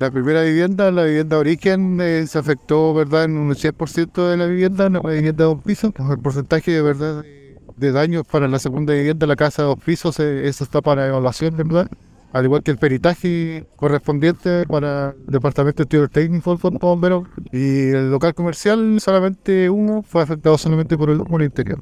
La primera vivienda, la vivienda de origen, eh, se afectó, ¿verdad?, en un 100% de la vivienda, la vivienda de dos pisos. El porcentaje, de verdad, de, daños para la segunda vivienda, la casa de dos pisos, eh, eso está para evaluación, ¿verdad? Al igual que el peritaje correspondiente para el Departamento de Estudios Técnicos del Bomberos. Y el local comercial, solamente uno, fue afectado solamente por el, por el interior.